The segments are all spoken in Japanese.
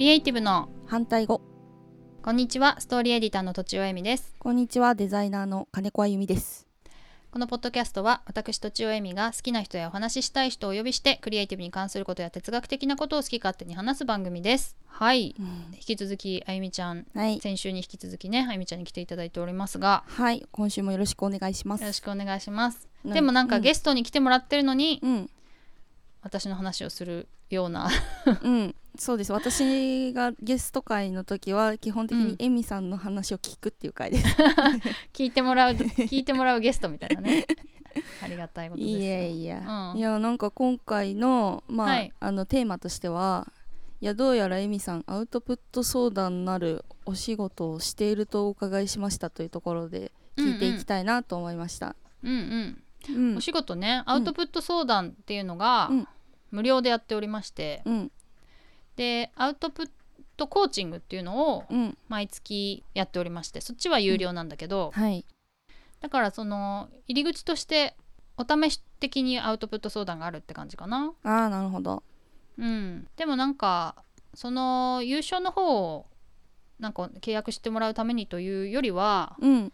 リエイティブの。反対語。こんにちはストーリーエディターのとちおえみです。こんにちはデザイナーの金子あゆみです。このポッドキャストは私とちおえみが好きな人やお話ししたい人をお呼びしてクリエイティブに関することや哲学的なことを好き勝手に話す番組です。はい、引き続きあゆみちゃんはい。先週に引き続きねあゆみちゃんに来ていただいておりますが。はい。今週もよろしくお願いします。よろしくお願いします。なでもなんかうん。ゲストに来てもらってるのに、うん。私の話をするような。うんそうです。私がゲスト会の時は基本的うん。にエミさんの話を聞くっていう回です、聞いてもらう 聞いてもらうゲストみたいなね。ありがたいことですいやいや、うん。いやなんか今回のまあ、はい。あのテーマとしてはいやどうやらエミさんアウトプット相談なるお仕事をしているとお伺いしましたというところで聞いていきたいなと思いました、うんうん。うん。お仕事ねアウトプット相談っていうのがうん。無料でやっておりまして、うんでアウトプットコーチングっていうのをうん。毎月やっておりましてそっちは有料なんだけど、はい。だからその入り口としてお試し的にアウトプット相談があるって感じかな。ああなるほど。うん、でもなんかその優勝の方をなんか契約してもらうためにというよりはうん、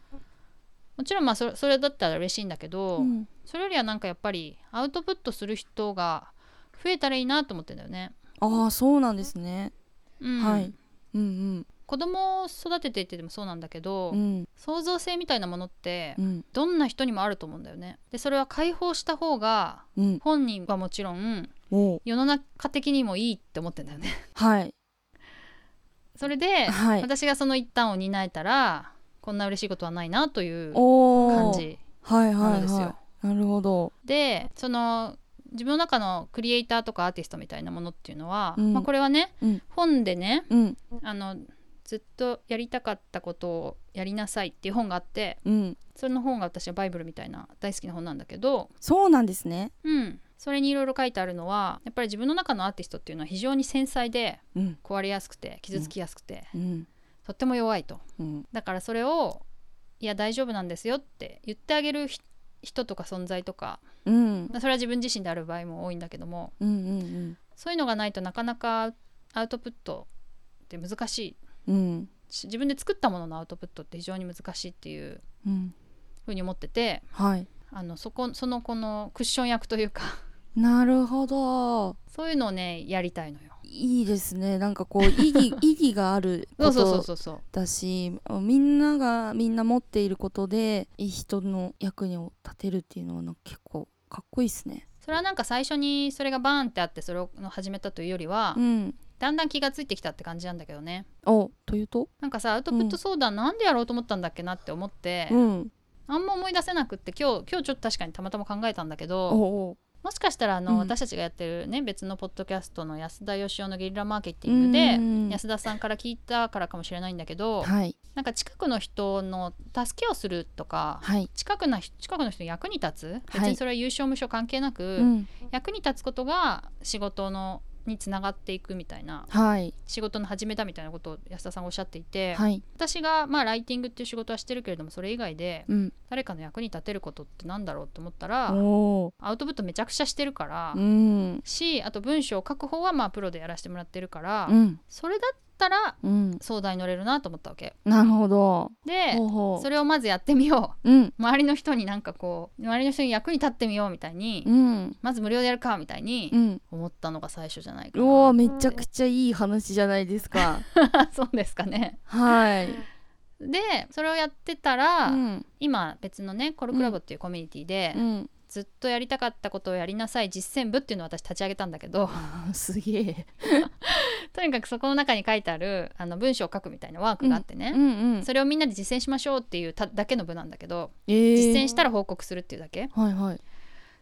もちろんまあそれそれだったら嬉しいんだけど、うん、それよりはなんかやっぱりアウトプットする人が増えたらいいなと思ってんだよね。ああそうなんですね。うん。はい。うん子供を育てていってでもそうなんだけど、うん。うん創造性みたいなものってうん。どんな人にもあると思うんだよね。でそれは解放した方がうん。本人はもちろん世の中的にもいいって思ってんだよね。はい。それで、はい。私がその一端を担えたらこんな嬉しいことはないなという感じはいはいなんですよ。はいなるほど。でその自分の中のクリエイターとかアーティストみたいなものっていうのは、うん。まあ、これはね、うん。本でねうん。あのずっとやりたかったことをやりなさいっていう本があってうん。その本が私はバイブルみたいな大好きな本なんだけど、そうなんですね。うん、それにいろいろ書いてあるのはやっぱり自分の中のアーティストっていうのは非常に繊細でうん。壊れやすくて傷つきやすくて、うん。とっても弱いと。うん。だからそれをいや大丈夫なんですよって言ってあげるひ人とか存在とかうん。それは自分自身である場合も多いんだけどもうんうんそういうのがないとなかなかアウトプットって難しい。うん。し自分で作ったもののアウトプットって非常に難しいっていううんふうに思っててはい。あのそこそのこのクッション役というか。なるほど。そういうのをねやりたいのよ。いいですね。なんかこう意義 意義があることだしみんながみんな持っていることでいい人の役に立てるっていうのは結構かっこいいですね。それはなんか最初にそれがバーンってあってそれを始めたというよりは、うん。だんだん気がついてきたって感じなんだけどね。おというと？なんかさアウトプット相談なんでやろうと思ったんだっけなって思って、うん。あんま思い出せなくって今日今日ちょっと確かにたまたま考えたんだけおどおもしかしたらあの、うん。私たちがやってるね別のポッドキャストの安田義雄のゲリラマーケティングでうん安田さんから聞いたからかもしれないんだけどはい。なんか近くの人の助けをするとかはい。近くな近くの人の役に立つ？別はい。にそれは優勝無償関係なく、うん。役に立つことが仕事のにつながっていくみたいなはい。仕事の始めたみたいなことを安田さんがおっしゃっていて、はい。私がまあライティングっていう仕事はしてるけれどもそれ以外でうん。誰かの役に立てることってなんだろうと思ったらおおアウトプットめちゃくちゃしてるから、うん。しあと文章を書く方はまあプロでやらせてもらってるから、うん。それだったらうん。相談に乗れるなと思ったわけ。なるほど。でそれをまずやってみよう。うん。う周りの人になんかこう周りの人に役に立ってみようみたいに、うん。まず無料でやるかみたいにうん。思ったのが最初じゃないかうな、めちゃくちゃいい話じゃないですか。そうですかね。はい。でそれをやってたら、うん。今別のねコルクラボっていうコミュニティで、うん。ずっとやりたかったことをやりなさい実践部っていうのを私立ち上げたんだけど。すげえとにかくそこの中に書いてあるあの文章を書くみたいなワークがあってね、うんうんそれをみんなで実践しましょうっていうただけの部なんだけどえー。実践したら報告するっていうだけ。はいはい。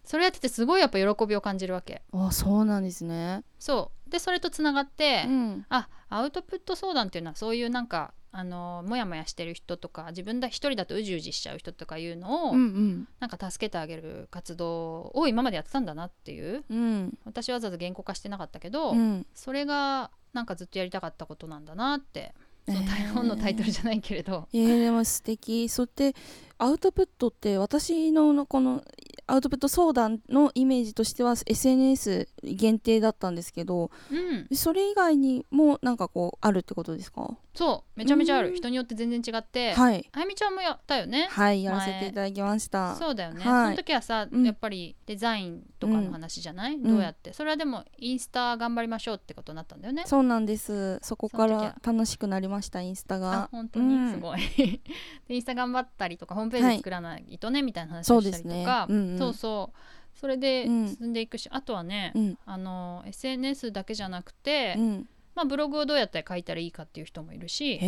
それやっててすごいやっぱ喜びを感じるわけ。あそうなんですね。そう。でそれとつながって、うん。あアウトプット相談っていうのはそういうなんかあのモヤモヤしてる人とか自分だ一人だとうじうじしちゃう人とかいうのを、うんうん。なんか助けてあげる活動を今までやってたんだなっていう。うん。私はわざわざ原稿化してなかったけど、うん。それがなんかずっとやりたかったことなんだなって。そのえー本のタイトルじゃないけれど、えー、でも素敵。そってアウトプットって私のこのアウトプット相談のイメージとしては SNS 限定だったんですけどうん。それ以外にもなんかこうあるってことですか？そう。めちゃめちゃあうん。る人によって全然違って。はい。あゆみちゃんもやったよね。はいやらせていただきました。そうだよね、はい。その時はさ、うん。やっぱりデザインとかの話じゃない、ん。どうやって？それはでもインスタ頑張りましょうってことになったんだよね。そうなんです。そこから楽しくなりましたインスタあが本当に？うん。すごい、でインスタ頑張ったりとかホームページ作らないとね、みたいな話をしたりとそうですかねうんうん。そうそう。それでうん。進んでいくし、あとはね、うん。あの SNS だけじゃなくて、うん。まあ、ブログをどうやって書いたらいいかっていう人もいるし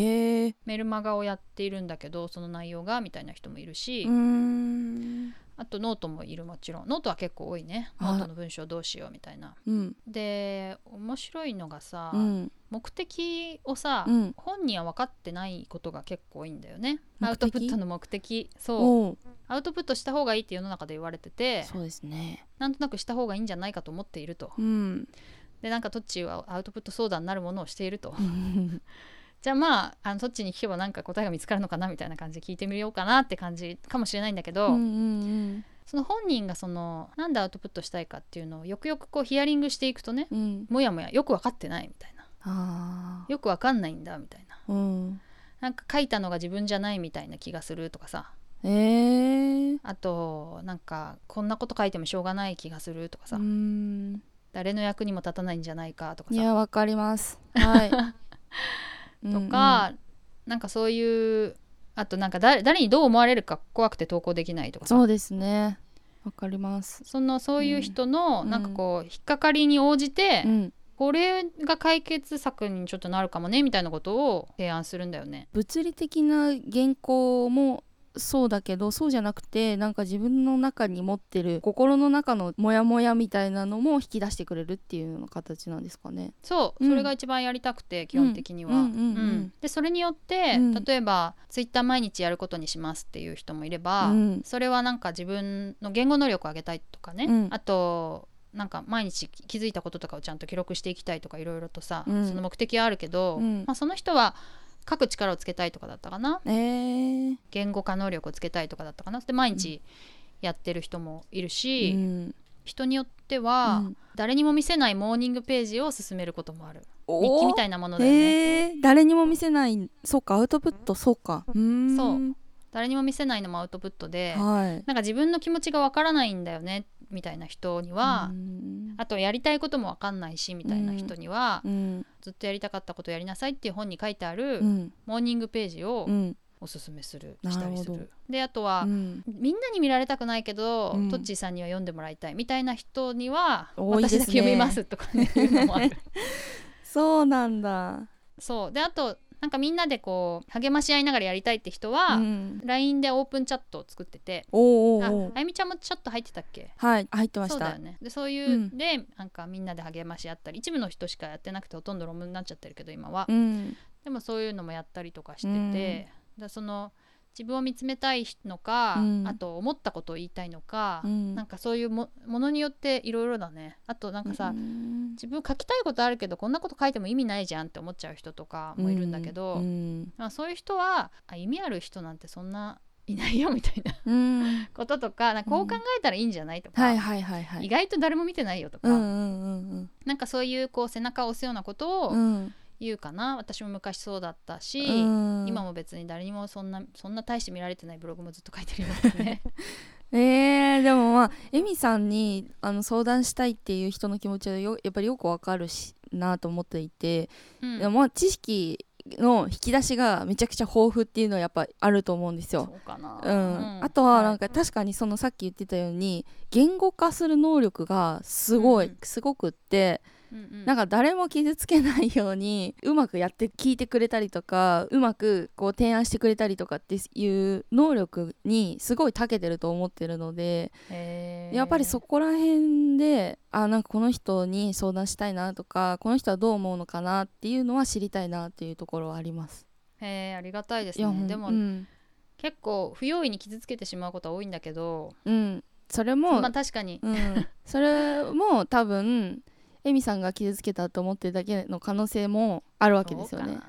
メルマガをやっているんだけどその内容がみたいな人もいるし、あとノートもいるもちろん。ノートは結構多いね。あノートの文章どうしようみたいな。うん。で面白いのがさ、うん。目的をさ、うん。本人は分かってないことが結構多いんだよね。アウトプットの目的。そうアウトプットした方がいいって世の中で言われててそうですね。なんとなくした方がいいんじゃないかと思っていると。うん。でなんかトッチーはアウトプット相談になるものをしていると。うん。じゃあまああのトッチーに聞けばなんか答えが見つかるのかなみたいな感じで聞いてみようかなって感じかもしれないんだけど、うんうんその本人がそのなんでアウトプットしたいかっていうのをよくよくこうヒアリングしていくとねうん。うんもやもやよく分かってないみたいな。あよく分かんないんだみたいな。あうん。なんか書いたのが自分じゃないみたいな気がするとかさえー。あとなんかこんなこと書いてもしょうがない気がするとかさ、うん。誰の役にも立たないんじゃないかとかいさやわかります。はい。とか、なんかそういうあとなんか誰誰にどう思われるか怖くて投稿できないとかさ。そうですね。わかります。そのそういう人のうん。なんかこう引っかかりに応じて、うん。これが解決策にちょっとなるかもねみたいなことを提案するんだよね。物理的な原稿もそうだけどそうじゃなくてなんか自分の中に持ってる心の中のモヤモヤみたいなのも引き出してくれるっていうような形なんですかね。そう、うん。それが一番やりたくて基本的には。でそれによって、うん。例えばツイッター毎日やることにしますっていう人もいれば、うん。それはなんか自分の言語能力を上げたいとかね、うん。あとなんか毎日気づいたこととかをちゃんと記録していきたいとかいろいろとさ、うん。その目的はあるけど、うん。まあ、その人は書く力をつけたいとかだったかな。えー。言語化能力をつけたいとかだったかな。で毎日やってる人もいるし、うん。人によっては、うん。誰にも見せないモーニングページを進めることもある。お日記みたいなものだよね、えー。誰にも見せない。そうかアウトプットそうか。う。そう誰にも見せないのもアウトプットで、はい。なんか自分の気持ちがわからないんだよねみたいな人には、うん。あとやりたいこともわかんないしみたいな人には、うん。ずっとやりたかったことやりなさいっていう本に書いてある、うん。モーニングページをうん。おすすめする、したりする。であとは、うん。みんなに見られたくないけど、うん。トッチーさんには読んでもらいたいみたいな人にはね。私だけ読みますとかね そうなんだ。そう。であとなんかみんなでこう励まし合いながらやりたいって人は、うん。LINE でオープンチャットを作ってておーあゆみちゃんもチャット入ってたっけ？はい入ってました。そうだよね。でそういう、うん。でなんかみんなで励まし合ったり一部の人しかやってなくてほとんど論文になっちゃってるけど今は、うん。でもそういうのもやったりとかしてて、うん。だその自分を見つめたいのか、うん。あと思ったことを言いたいのか、うん。なんかそういうもものによっていろいろだね。あとなんかさ、うん。自分書きたいことあるけどこんなこと書いても意味ないじゃんって思っちゃう人とかもいるんだけど、うん。まあ、そういう人はあ意味ある人なんてそんないないよみたいなうん。こととかなんかこう考えたらいいんじゃないとか、はいはいはいはい。意外と誰も見てないよとか、うなんかそういうこう背中を押すようなことをうんうん言うかな、私も昔そうだったし、うん。今も別に誰にもそんなそんな大して見られてないブログもずっと書いてるようなね。えー、でもまあエミさんにあの相談したいっていう人の気持ちはよやっぱりよくわかるしなと思っていて、うん。でもまあ知識の引き出しがめちゃくちゃ豊富っていうのはやっぱあると思うんですよ。そうかな、うん。うん。あとはなんか確かにそのさっき言ってたように言語化する能力がすごい、うん。すごくってうんうん。なんか誰も傷つけないように うまくやって聞いてくれたりとかうまくこう提案してくれたりとかっていう能力にすごい長けてると思ってるのでやっぱりそこら辺であなんかこの人に相談したいなとかこの人はどう思うのかなっていうのは知りたいなっていうところはあります。へーありがたいですね。でも、うん。結構不用意に傷つけてしまうことは多いんだけど。うん、それも、まあ確かに、うん、それも多分エミさんが傷つけたと思ってるだけの可能性もあるわけですよね。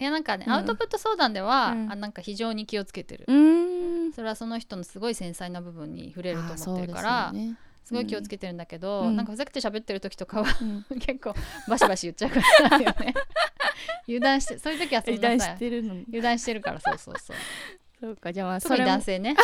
いやなんかね、うん。アウトプット相談では、うん。あなんか非常に気をつけてる、それはその人のすごい繊細な部分に触れると思ってるからすごい気をつけてるんだけど、うん。なんかふざけて喋ってる時とかはうん。結構バシバシ言っちゃうからよね。油断してそういう時はそん油断なさしてるの。に油断してるからそうそうそう。そうかじゃあまあそ特にれも。男性ね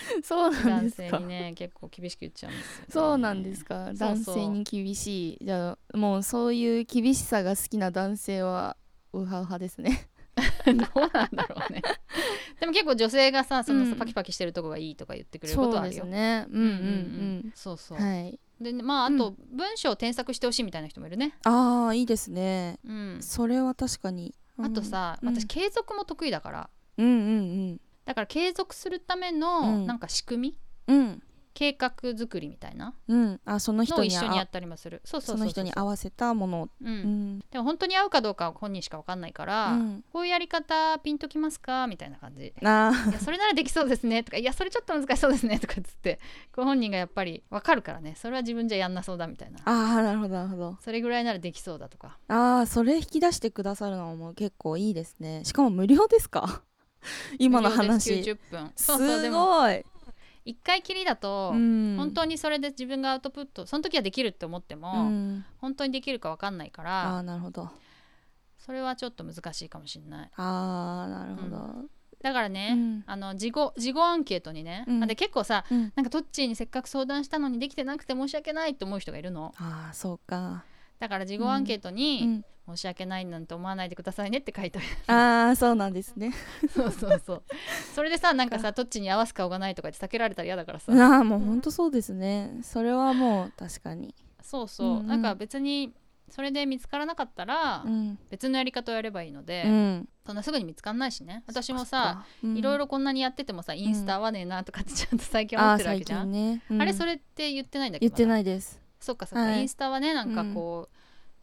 そうなんで男すか。性にね結構厳しく言っちゃうんですよ、ね、そうなんですか。男性に厳しい。じゃあもうそういう厳しさが好きな男性はウハウハですね。どうなんだろうね。でも結構女性がさそのさうん。パキパキしてるとこがいいとか言ってくれることそうですはあるよ、ねうん。うんううん。んそうそう、はい。でまああうと文章を添削してほしいみたいな人もいるね。ああいいですね。うん。それは確かに。あとさ、うん。私継続も得意だから。うんうんだから継続するためうのん。なんか仕組み、うん。うん計画作りみたいな？うん。あそのの人に一緒にやったりもする。そうそうその人に合わせたもの。う、うん。んでも本当に合うかどうかは本人しか分かんないから、うん。こういうやり方ピンときますか？みたいな感じ。あいやそれならできそうですね。とかいやそれちょっと難しそうですね。とかっつってこう本人がやっぱり分かるからね。それは自分じゃやんなそうだみたいな。ああなるほどなるほど。それぐらいならできそうだとか。ああそれ引き出してくださるのも結構いいですね。しかも無料ですか？今の話。90分。そうそうですもごい。一回きりだと、うん。本当にそれで自分がアウトプットその時はできるって思っても、うん。本当にできるか分かんないかあらあなるほど。それはちょっと難しいかもしれない。ああなるほど。だからね、うん。あの事後事後アンケートにね、うん。あで結構さうん。なんかトッチーにせっかく相談したのにできてなくて申し訳ないって思う人がいるの。ああそうか。だから事後アンケートうに、ん申し訳ないなんて思わないでくださいねって書いてある。ああそうなんですね。そうそうそう。それでさなんかさトッチに合わす顔がないとか言って避けられたら嫌だからさ。ああもうほんとそうですね。それはもう確かに。そうそう、うん。うんなんか別にそれで見つからなかったら、うん。別のやり方をやればいいので、うん。そんなすぐに見つかんないしね。私もさいろいろろこんなにやっててもさインスタ合わねえなとかってちゃんと最近思ってるわけ最じゃん、近ね。うん。あれそれって言ってないんだけ？ど言っていないです。そっかそっか、はい。インスタはねなんかこう、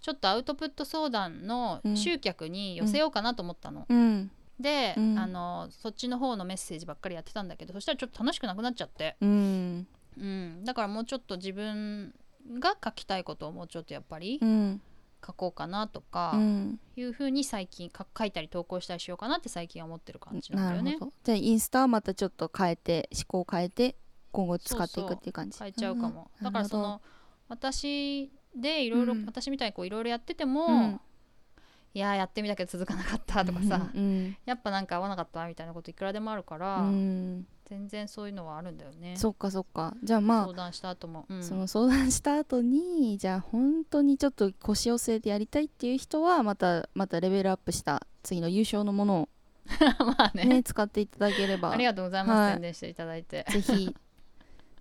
ちょっとアウトプット相談のうん。集客に寄せようかなと思ったの、うん。で、うん。あのそっちの方のメッセージばっかりやってたんだけどそしたらちょっと楽しくなくなっちゃって、うん。うん、だからもうちょっと自分が書きたいことをもうちょっとやっぱりうん。書こうかなとかうん。いうふうに最近か書いたり投稿したりしようかなって最近は思ってる感じなんなだよね。じゃあインスタはまたちょっと変えて思考を変えて今後使っていくっていう感じ。変えちゃうかも、うん。だからその私でいろいろうん。私みたいにこういろいろやってても、うん。いやーやってみたけど続かなかったとかさ、うんやっぱなんか合わなかったみたいなこといくらでもあるから、うん。全然そういうのはあるんだよね。そっかそっか。じゃあま相談した後も、うん。あその相談した後にじゃあ本当にちょっと腰を据えてやりたいっていう人はまたまたレベルアップした次の優勝のもの まあね。をね使っていただければ。ありがとうございます、はい。宣伝していただいて。ぜひ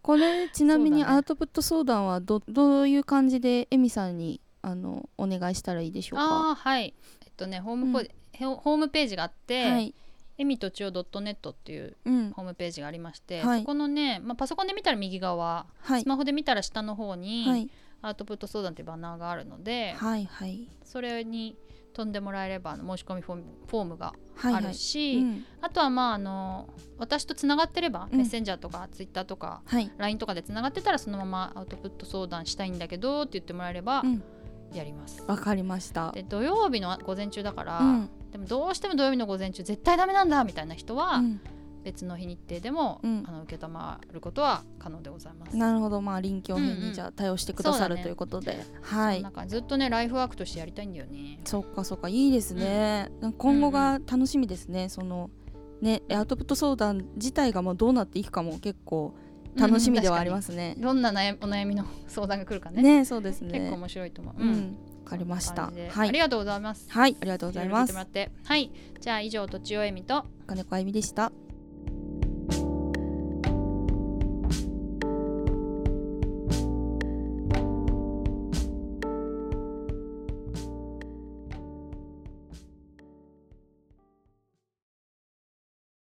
これちなみにアウトプット相談はどどういう感じでエミさんにあのお願いしたらいいでしょうか？ああはい。えっとねホームポ、へホームページがあって、はい。えみとちお .net っていううん。ホームページがありまして、はい。そこのね、まあ、パソコンで見たら右側、はい。スマホで見たら下の方に、はい。アウトプット相談っていうバナーがあるので、はいはい。それに飛んでもらえればあの申し込みフォームがあはいはい。るし、うん。あとはまああの私とつながってれば、うん。メッセンジャーとかツイッターとかはい。LINE とかでつながってたらそのままアウトプット相談したいんだけどって言ってもらえればうん。やります。わかりました。で土曜日の午前中だから、うん。でもどうしても土曜日の午前中絶対ダメなんだみたいな人は、うん別の日日程でも、うん。あの受けたまることは可能でございます。なるほど。まあ臨機応変うんうん。にじゃあ対応してくださるということで、はい。なんかずっとねライフワークとしてやりたいんだよね。そっかそっかいいですね、今後が楽しみですね。そのねアウトプット相談自体がもうどうなっていくかも結構楽しみではありますね。うん。どんな悩みお悩みの相談が来るかね。ねそうですね。結構面白いと思う。うん。わかりました。はい。ありがとうございます。はいありがとうございます。はい。じゃあ以上とちおえみと。金子あゆみでした